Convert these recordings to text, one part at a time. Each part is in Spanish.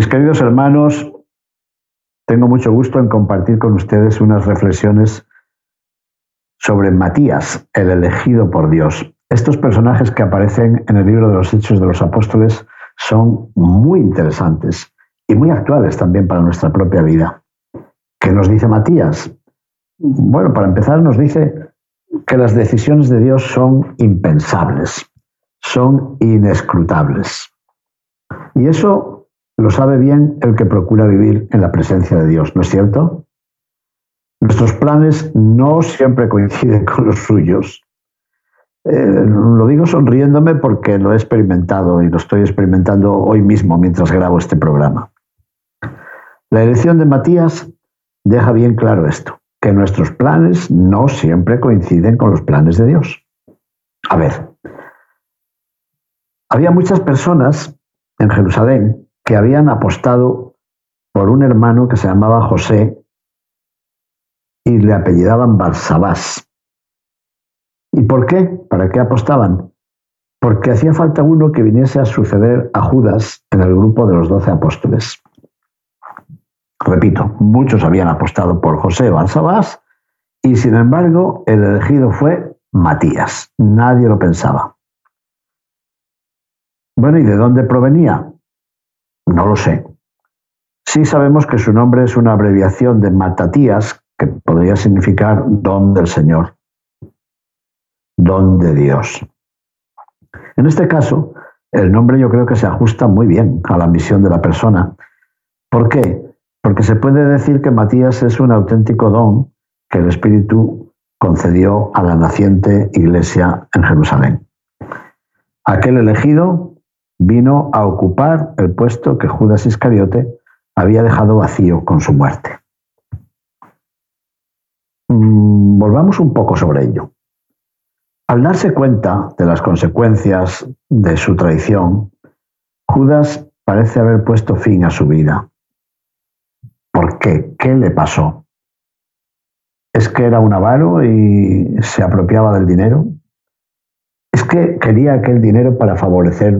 Mis queridos hermanos, tengo mucho gusto en compartir con ustedes unas reflexiones sobre Matías, el elegido por Dios. Estos personajes que aparecen en el libro de los Hechos de los Apóstoles son muy interesantes y muy actuales también para nuestra propia vida. ¿Qué nos dice Matías? Bueno, para empezar nos dice que las decisiones de Dios son impensables, son inescrutables. Y eso lo sabe bien el que procura vivir en la presencia de Dios, ¿no es cierto? Nuestros planes no siempre coinciden con los suyos. Eh, lo digo sonriéndome porque lo he experimentado y lo estoy experimentando hoy mismo mientras grabo este programa. La elección de Matías deja bien claro esto, que nuestros planes no siempre coinciden con los planes de Dios. A ver, había muchas personas en Jerusalén que habían apostado por un hermano que se llamaba José y le apellidaban Barsabás. ¿Y por qué? ¿Para qué apostaban? Porque hacía falta uno que viniese a suceder a Judas en el grupo de los doce apóstoles. Repito, muchos habían apostado por José Barsabás y sin embargo el elegido fue Matías. Nadie lo pensaba. Bueno, ¿y de dónde provenía? No lo sé. Sí sabemos que su nombre es una abreviación de Matatías, que podría significar don del Señor don de Dios. En este caso, el nombre yo creo que se ajusta muy bien a la misión de la persona. ¿Por qué? Porque se puede decir que Matías es un auténtico don que el Espíritu concedió a la naciente iglesia en Jerusalén. Aquel elegido vino a ocupar el puesto que Judas Iscariote había dejado vacío con su muerte. Mm, volvamos un poco sobre ello. Al darse cuenta de las consecuencias de su traición, Judas parece haber puesto fin a su vida. ¿Por qué? ¿Qué le pasó? ¿Es que era un avaro y se apropiaba del dinero? ¿Es que quería aquel dinero para favorecer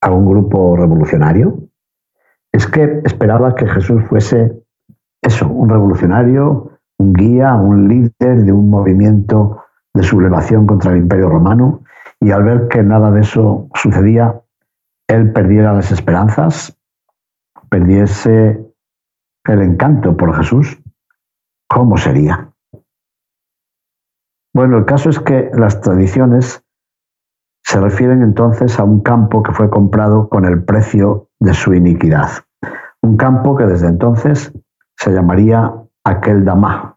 a un grupo revolucionario? ¿Es que esperaba que Jesús fuese eso, un revolucionario, un guía, un líder de un movimiento de sublevación contra el Imperio Romano y al ver que nada de eso sucedía, él perdiera las esperanzas, perdiese el encanto por Jesús, ¿cómo sería? Bueno, el caso es que las tradiciones se refieren entonces a un campo que fue comprado con el precio de su iniquidad. Un campo que desde entonces se llamaría aquel Damá,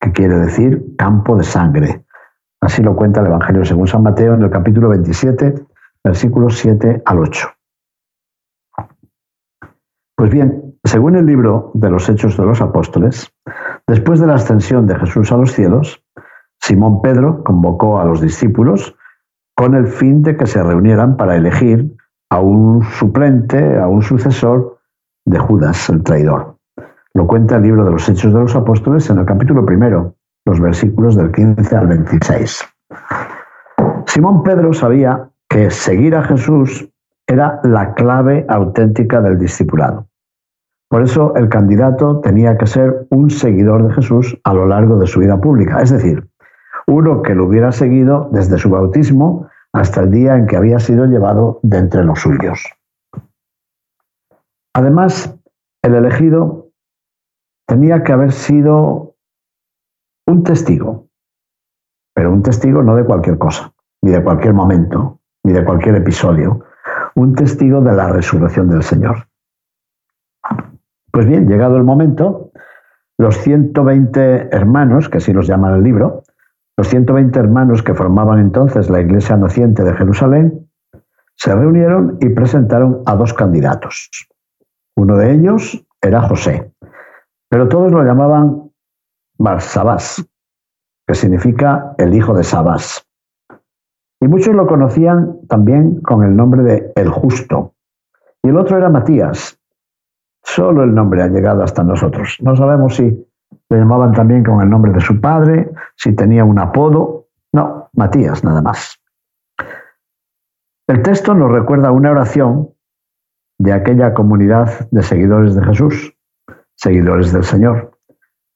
que quiere decir campo de sangre, Así lo cuenta el Evangelio según San Mateo en el capítulo 27, versículos 7 al 8. Pues bien, según el libro de los Hechos de los Apóstoles, después de la ascensión de Jesús a los cielos, Simón Pedro convocó a los discípulos con el fin de que se reunieran para elegir a un suplente, a un sucesor de Judas, el traidor. Lo cuenta el libro de los Hechos de los Apóstoles en el capítulo primero, los versículos del 15 al 26. Simón Pedro sabía que seguir a Jesús era la clave auténtica del discipulado. Por eso el candidato tenía que ser un seguidor de Jesús a lo largo de su vida pública, es decir, uno que lo hubiera seguido desde su bautismo hasta el día en que había sido llevado de entre los suyos. Además, el elegido tenía que haber sido un testigo, pero un testigo no de cualquier cosa, ni de cualquier momento, ni de cualquier episodio, un testigo de la resurrección del Señor. Pues bien, llegado el momento, los 120 hermanos, que así los llama el libro, los 120 hermanos que formaban entonces la iglesia naciente de Jerusalén, se reunieron y presentaron a dos candidatos. Uno de ellos era José, pero todos lo llamaban Barsabás, que significa el hijo de Sabás. Y muchos lo conocían también con el nombre de El Justo. Y el otro era Matías. Solo el nombre ha llegado hasta nosotros. No sabemos si llamaban también con el nombre de su padre, si tenía un apodo. No, Matías nada más. El texto nos recuerda una oración de aquella comunidad de seguidores de Jesús, seguidores del Señor.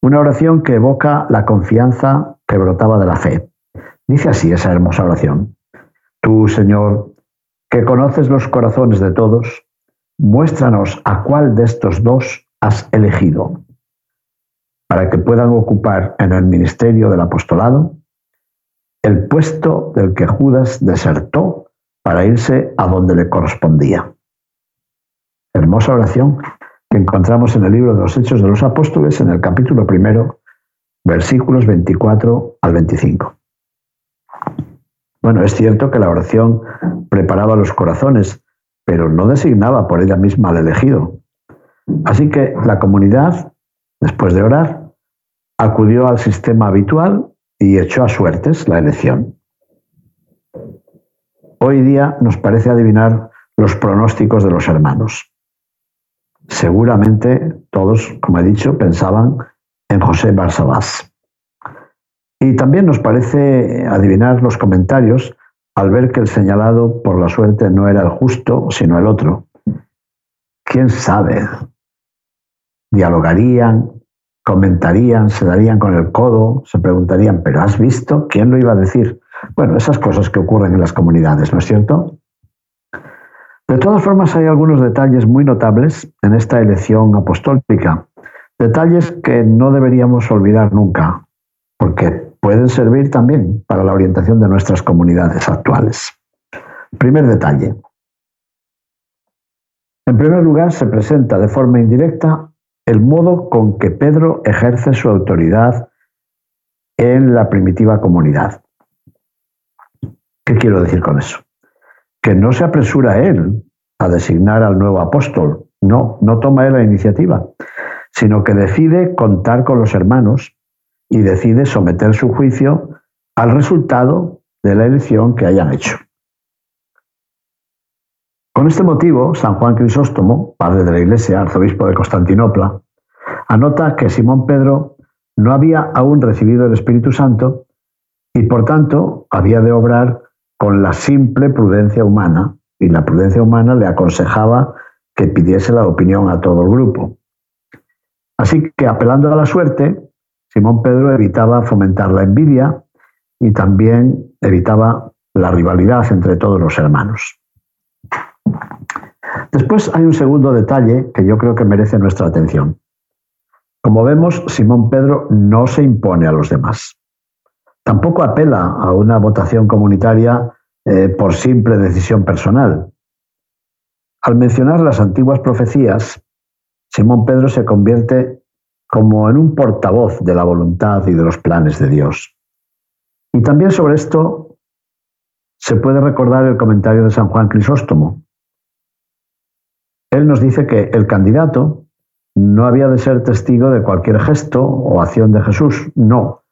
Una oración que evoca la confianza que brotaba de la fe. Dice así esa hermosa oración. Tú, Señor, que conoces los corazones de todos, muéstranos a cuál de estos dos has elegido, para que puedan ocupar en el ministerio del apostolado el puesto del que Judas desertó para irse a donde le correspondía. Hermosa oración que encontramos en el libro de los Hechos de los Apóstoles, en el capítulo primero, versículos 24 al 25. Bueno, es cierto que la oración preparaba los corazones, pero no designaba por ella misma al elegido. Así que la comunidad, después de orar, acudió al sistema habitual y echó a suertes la elección. Hoy día nos parece adivinar los pronósticos de los hermanos. Seguramente todos, como he dicho, pensaban en José Barsabás. Y también nos parece adivinar los comentarios al ver que el señalado por la suerte no era el justo, sino el otro. ¿Quién sabe? Dialogarían, comentarían, se darían con el codo, se preguntarían, ¿pero has visto? ¿Quién lo iba a decir? Bueno, esas cosas que ocurren en las comunidades, ¿no es cierto? De todas formas, hay algunos detalles muy notables en esta elección apostólica, detalles que no deberíamos olvidar nunca, porque pueden servir también para la orientación de nuestras comunidades actuales. Primer detalle. En primer lugar, se presenta de forma indirecta el modo con que Pedro ejerce su autoridad en la primitiva comunidad. ¿Qué quiero decir con eso? Que no se apresura él a designar al nuevo apóstol, no, no toma él la iniciativa, sino que decide contar con los hermanos y decide someter su juicio al resultado de la elección que hayan hecho. Con este motivo, San Juan Crisóstomo, padre de la Iglesia, arzobispo de Constantinopla, anota que Simón Pedro no había aún recibido el Espíritu Santo y por tanto había de obrar con la simple prudencia humana y la prudencia humana le aconsejaba que pidiese la opinión a todo el grupo. Así que apelando a la suerte, Simón Pedro evitaba fomentar la envidia y también evitaba la rivalidad entre todos los hermanos. Después hay un segundo detalle que yo creo que merece nuestra atención. Como vemos, Simón Pedro no se impone a los demás. Tampoco apela a una votación comunitaria eh, por simple decisión personal. Al mencionar las antiguas profecías, Simón Pedro se convierte como en un portavoz de la voluntad y de los planes de Dios. Y también sobre esto se puede recordar el comentario de San Juan Crisóstomo. Él nos dice que el candidato no había de ser testigo de cualquier gesto o acción de Jesús, no,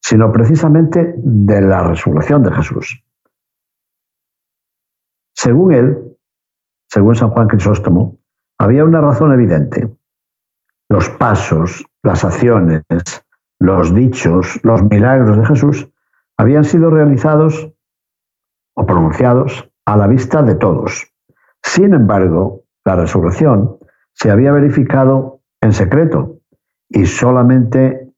sino precisamente de la resurrección de Jesús. Según él, según San Juan Crisóstomo, había una razón evidente los pasos, las acciones, los dichos, los milagros de Jesús habían sido realizados o pronunciados a la vista de todos. Sin embargo, la resurrección se había verificado en secreto y solamente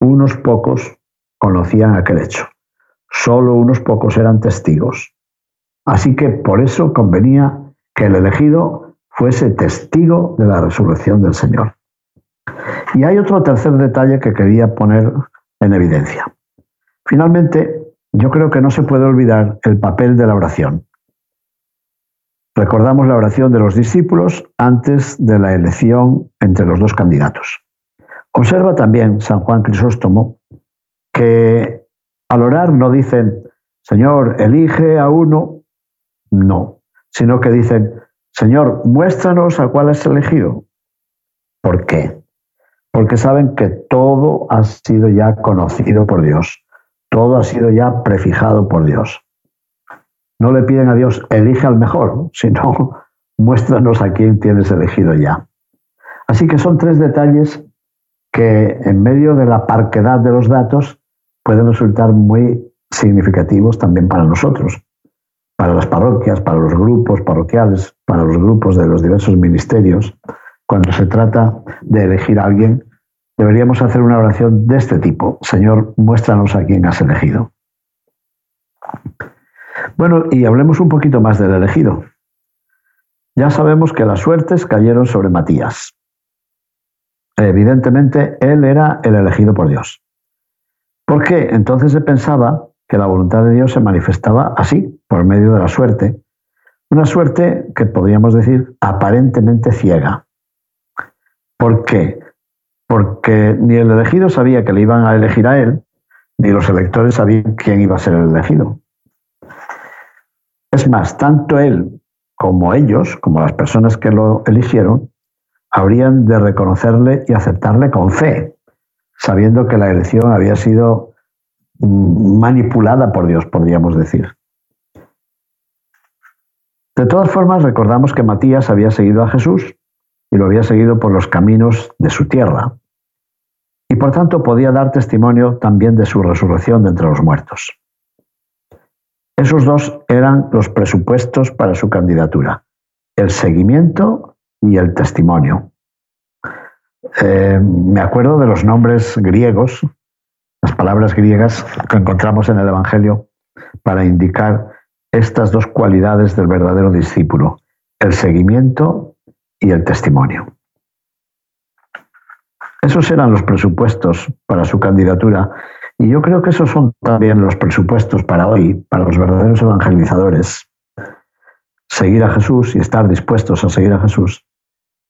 unos pocos conocían aquel hecho. Solo unos pocos eran testigos. Así que por eso convenía que el elegido fuese testigo de la resurrección del Señor. Y hay otro tercer detalle que quería poner en evidencia. Finalmente, yo creo que no se puede olvidar el papel de la oración. Recordamos la oración de los discípulos antes de la elección entre los dos candidatos. Observa también San Juan Crisóstomo que al orar no dicen, Señor, elige a uno No, sino que dicen, Señor, muéstranos a cuál has elegido. ¿Por qué? Porque saben que todo ha sido ya conocido por Dios, todo ha sido ya prefijado por Dios. No le piden a Dios, elige al mejor, sino muéstranos a quién tienes elegido ya. Así que son tres detalles que en medio de la parquedad de los datos pueden resultar muy significativos también para nosotros, para las parroquias, para los grupos parroquiales, para los grupos de los diversos ministerios. Cuando se trata de elegir a alguien, deberíamos hacer una oración de este tipo. Señor, muéstranos a quién has elegido. Bueno, y hablemos un poquito más del elegido. Ya sabemos que las suertes cayeron sobre Matías. Evidentemente, él era el elegido por Dios. ¿Por qué? Entonces se pensaba que la voluntad de Dios se manifestaba así, por medio de la suerte. Una suerte que podríamos decir aparentemente ciega. ¿Por qué? Porque ni el elegido sabía que le iban a elegir a él, ni los electores sabían quién iba a ser el elegido. Es más, tanto él como ellos, como las personas que lo eligieron, habrían de reconocerle y aceptarle con fe, sabiendo que la elección había sido mm, manipulada por Dios, podríamos decir. De todas formas, recordamos que Matías había seguido a Jesús y lo había seguido por los caminos de su tierra, y por tanto podía dar testimonio también de su resurrección de entre los muertos. Esos dos eran los presupuestos para su candidatura, el seguimiento y el testimonio. Eh, me acuerdo de los nombres griegos, las palabras griegas que encontramos en el Evangelio para indicar estas dos cualidades del verdadero discípulo, el seguimiento y el testimonio. Esos eran los presupuestos para su candidatura y yo creo que esos son también los presupuestos para hoy, para los verdaderos evangelizadores. Seguir a Jesús y estar dispuestos a seguir a Jesús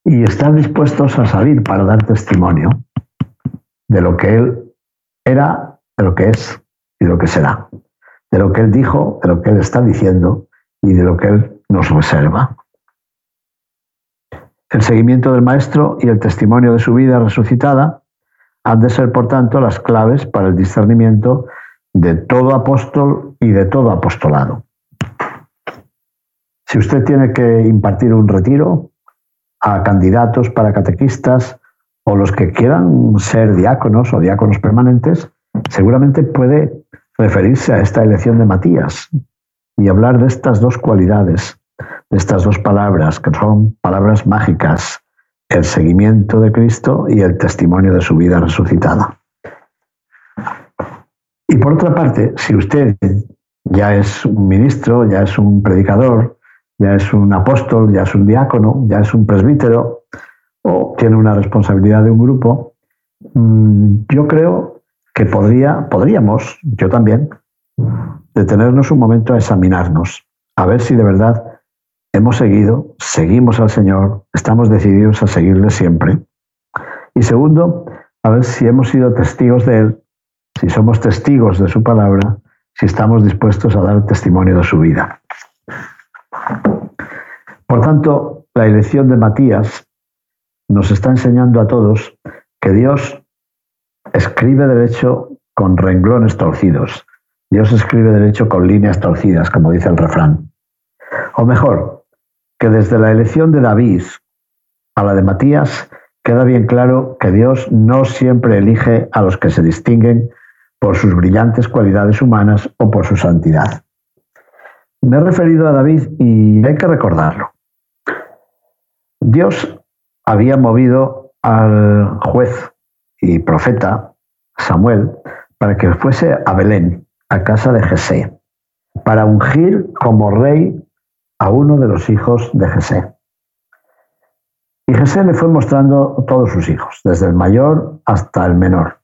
y estar dispuestos a salir para dar testimonio de lo que Él era, de lo que es y de lo que será, de lo que Él dijo, de lo que Él está diciendo y de lo que Él nos reserva. El seguimiento del Maestro y el testimonio de su vida resucitada han de ser, por tanto, las claves para el discernimiento de todo apóstol y de todo apostolado. Si usted tiene que impartir un retiro, a candidatos para catequistas o los que quieran ser diáconos o diáconos permanentes, seguramente puede referirse a esta elección de Matías y hablar de estas dos cualidades, de estas dos palabras, que son palabras mágicas, el seguimiento de Cristo y el testimonio de su vida resucitada. Y por otra parte, si usted ya es un ministro, ya es un predicador, ya es un apóstol, ya es un diácono, ya es un presbítero o tiene una responsabilidad de un grupo, mm, yo creo que podría, podríamos, yo también, detenernos un momento a examinarnos, a ver si de verdad hemos seguido, seguimos al Señor, estamos decididos a seguirle siempre. Y segundo, a ver si hemos sido testigos de Él, si somos testigos de su palabra, si estamos dispuestos a dar testimonio de su vida. Por tanto, la elección de Matías nos está enseñando a todos que Dios escribe derecho con renglones torcidos. Dios escribe derecho con líneas torcidas, como dice el refrán. O mejor, que desde la elección de David a la de Matías queda bien claro que Dios no siempre elige a los que se distinguen por sus brillantes cualidades humanas o por su santidad. Me he referido a David y hay que recordarlo. Dios había movido al juez y profeta Samuel para que fuese a Belén, a casa de Jesé, para ungir como rey a uno de los hijos de Jesé. Y Jesé le fue mostrando todos sus hijos, desde el mayor hasta el menor.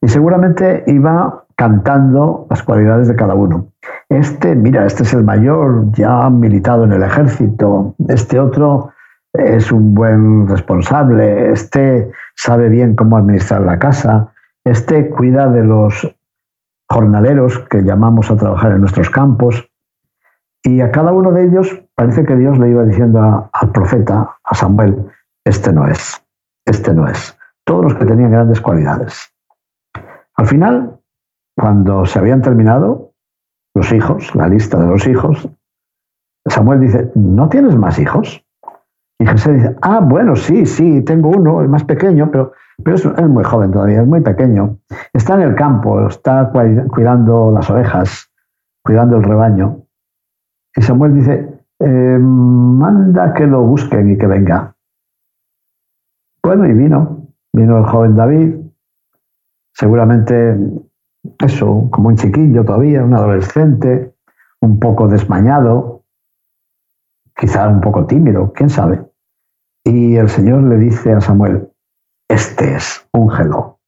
Y seguramente iba cantando las cualidades de cada uno. Este, mira, este es el mayor, ya ha militado en el ejército, este otro es un buen responsable, este sabe bien cómo administrar la casa, este cuida de los jornaleros que llamamos a trabajar en nuestros campos. Y a cada uno de ellos parece que Dios le iba diciendo al profeta, a Samuel, este no es, este no es. Todos los que tenían grandes cualidades. Al final, cuando se habían terminado los hijos, la lista de los hijos, Samuel dice, ¿no tienes más hijos? Y Jesús dice, ah, bueno, sí, sí, tengo uno, el más pequeño, pero, pero es, es, muy joven todavía, es muy pequeño. Está en el campo, está cuidando las ovejas, cuidando el rebaño. Y Samuel dice, manda que lo busquen y que venga. Bueno, y vino, vino el joven David, seguramente eso, como un chiquillo todavía, un adolescente, un poco desmañado, quizá un poco tímido, quién sabe. Y el Señor le dice a Samuel, este es, úngelo.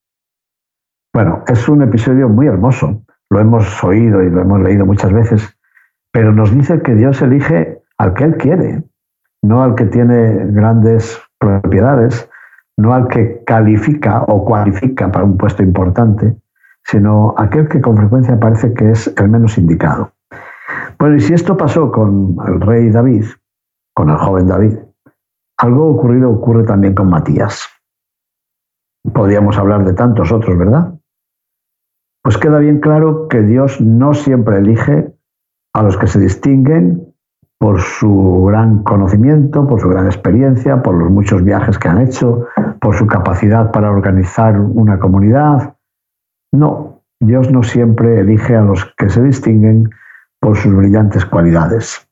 Bueno, es un episodio muy hermoso, lo hemos oído y lo hemos leído muchas veces, pero nos dice que Dios elige al que Él quiere, no al que tiene grandes propiedades, no al que califica o cualifica para un puesto importante, sino aquel que con frecuencia parece que es el menos indicado. Bueno, y si esto pasó con el rey David, con el joven David, algo ocurrido ocurre también con Matías. Podríamos hablar de tantos otros, ¿verdad? Pues queda bien claro que Dios no siempre elige a los que se distinguen por su gran conocimiento, por su gran experiencia, por los muchos viajes que han hecho, por su capacidad para organizar una comunidad. No, Dios no siempre elige a los que se distinguen por sus brillantes cualidades,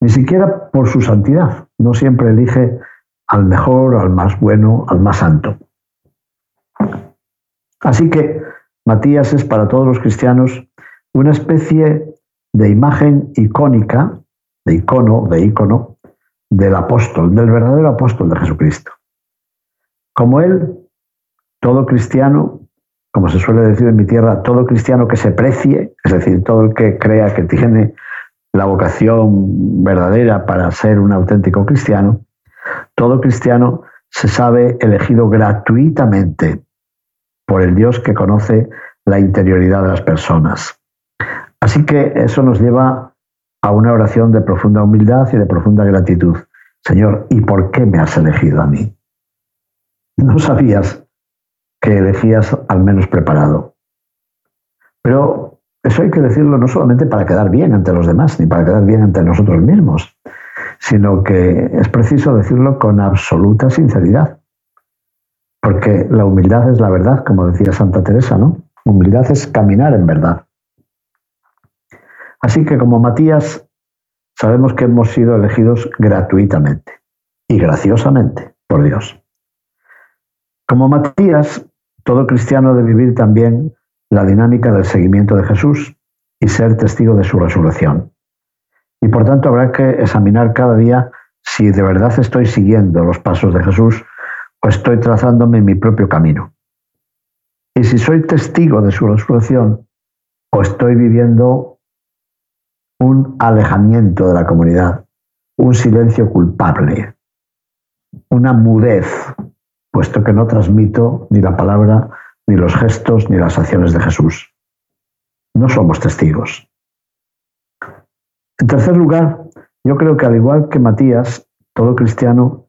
ni siquiera por su santidad. No siempre elige al mejor, al más bueno, al más santo. Así que Matías es para todos los cristianos una especie de imagen icónica, de icono, de ícono, del apóstol, del verdadero apóstol de Jesucristo. Como él, todo cristiano como se suele decir en mi tierra, todo cristiano que se precie, es decir, todo el que crea que tiene la vocación verdadera para ser un auténtico cristiano, todo cristiano se sabe elegido gratuitamente por el Dios que conoce la interioridad de las personas. Así que eso nos lleva a una oración de profunda humildad y de profunda gratitud. Señor, ¿y por qué me has elegido a mí? ¿No sabías que elegías al menos preparado. Pero eso hay que decirlo no solamente para quedar bien ante los demás, ni para quedar bien ante nosotros mismos, sino que es preciso decirlo con absoluta sinceridad. Porque la humildad es la verdad, como decía Santa Teresa, ¿no? Humildad es caminar en verdad. Así que como Matías, sabemos que hemos sido elegidos gratuitamente y graciosamente por Dios. Como Matías, todo cristiano debe vivir también la dinámica del seguimiento de Jesús y ser testigo de su resurrección. Y por tanto habrá que examinar cada día si de verdad estoy siguiendo los pasos de Jesús o estoy trazándome mi propio camino. Y si soy testigo de su resurrección o estoy viviendo un alejamiento de la comunidad, un silencio culpable, una mudez puesto que no transmito ni la palabra, ni los gestos, ni las acciones de Jesús. No somos testigos. En tercer lugar, yo creo que al igual que Matías, todo cristiano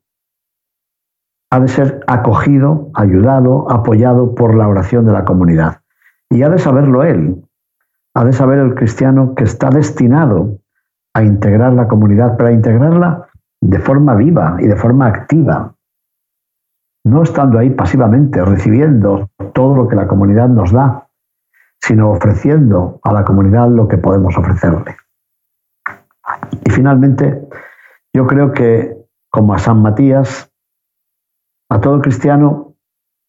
ha de ser acogido, ayudado, apoyado por la oración de la comunidad. Y ha de saberlo él. Ha de saber el cristiano que está destinado a integrar la comunidad, pero a integrarla de forma viva y de forma activa, no estando ahí pasivamente, recibiendo todo lo que la comunidad nos da, sino ofreciendo a la comunidad lo que podemos ofrecerle. Y finalmente, yo creo que, como a San Matías, a todo cristiano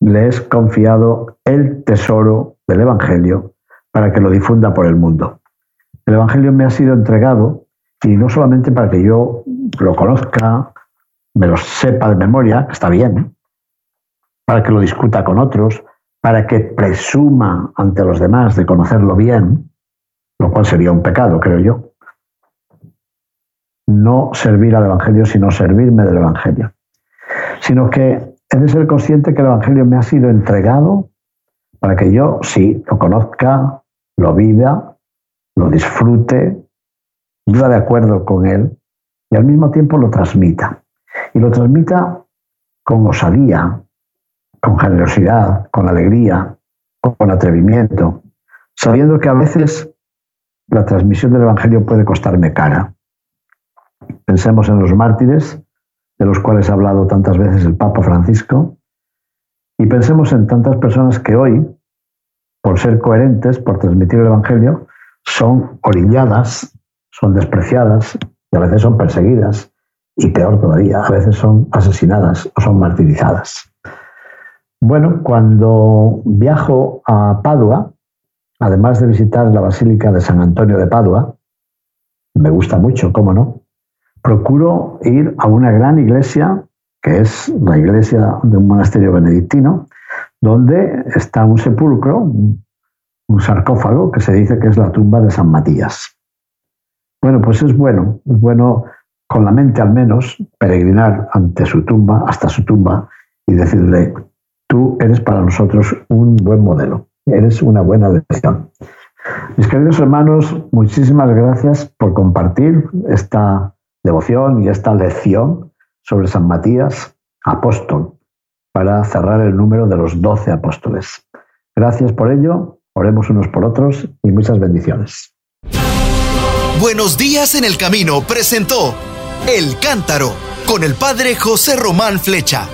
le es confiado el tesoro del Evangelio para que lo difunda por el mundo. El Evangelio me ha sido entregado y no solamente para que yo lo conozca, me lo sepa de memoria, está bien, para que lo discuta con otros, para que presuma ante los demás de conocerlo bien, lo cual sería un pecado, creo yo. No servir al Evangelio, sino servirme del Evangelio. Sino que he de ser consciente que el Evangelio me ha sido entregado para que yo, sí, lo conozca, lo viva, lo disfrute, viva de acuerdo con él y al mismo tiempo lo transmita. Y lo transmita con osadía, con generosidad, con alegría, con atrevimiento, sabiendo que a veces la transmisión del Evangelio puede costarme cara. Pensemos en los mártires, de los cuales ha hablado tantas veces el Papa Francisco, y pensemos en tantas personas que hoy, por ser coherentes, por transmitir el Evangelio, son orilladas, son despreciadas y a veces son perseguidas y peor todavía, a veces son asesinadas o son martirizadas. Bueno, cuando viajo a Padua, además de visitar la Basílica de San Antonio de Padua, me gusta mucho, cómo no, procuro ir a una gran iglesia, que es la iglesia de un monasterio benedictino, donde está un sepulcro, un sarcófago, que se dice que es la tumba de San Matías. Bueno, pues es bueno, es bueno con la mente al menos peregrinar ante su tumba, hasta su tumba, y decirle, tú eres para nosotros un buen modelo, eres una buena lección. Mis queridos hermanos, muchísimas gracias por compartir esta devoción y esta lección sobre San Matías, apóstol, para cerrar el número de los doce apóstoles. Gracias por ello, oremos unos por otros y muchas bendiciones. Buenos días en el camino presentó El Cántaro con el padre José Román Flecha.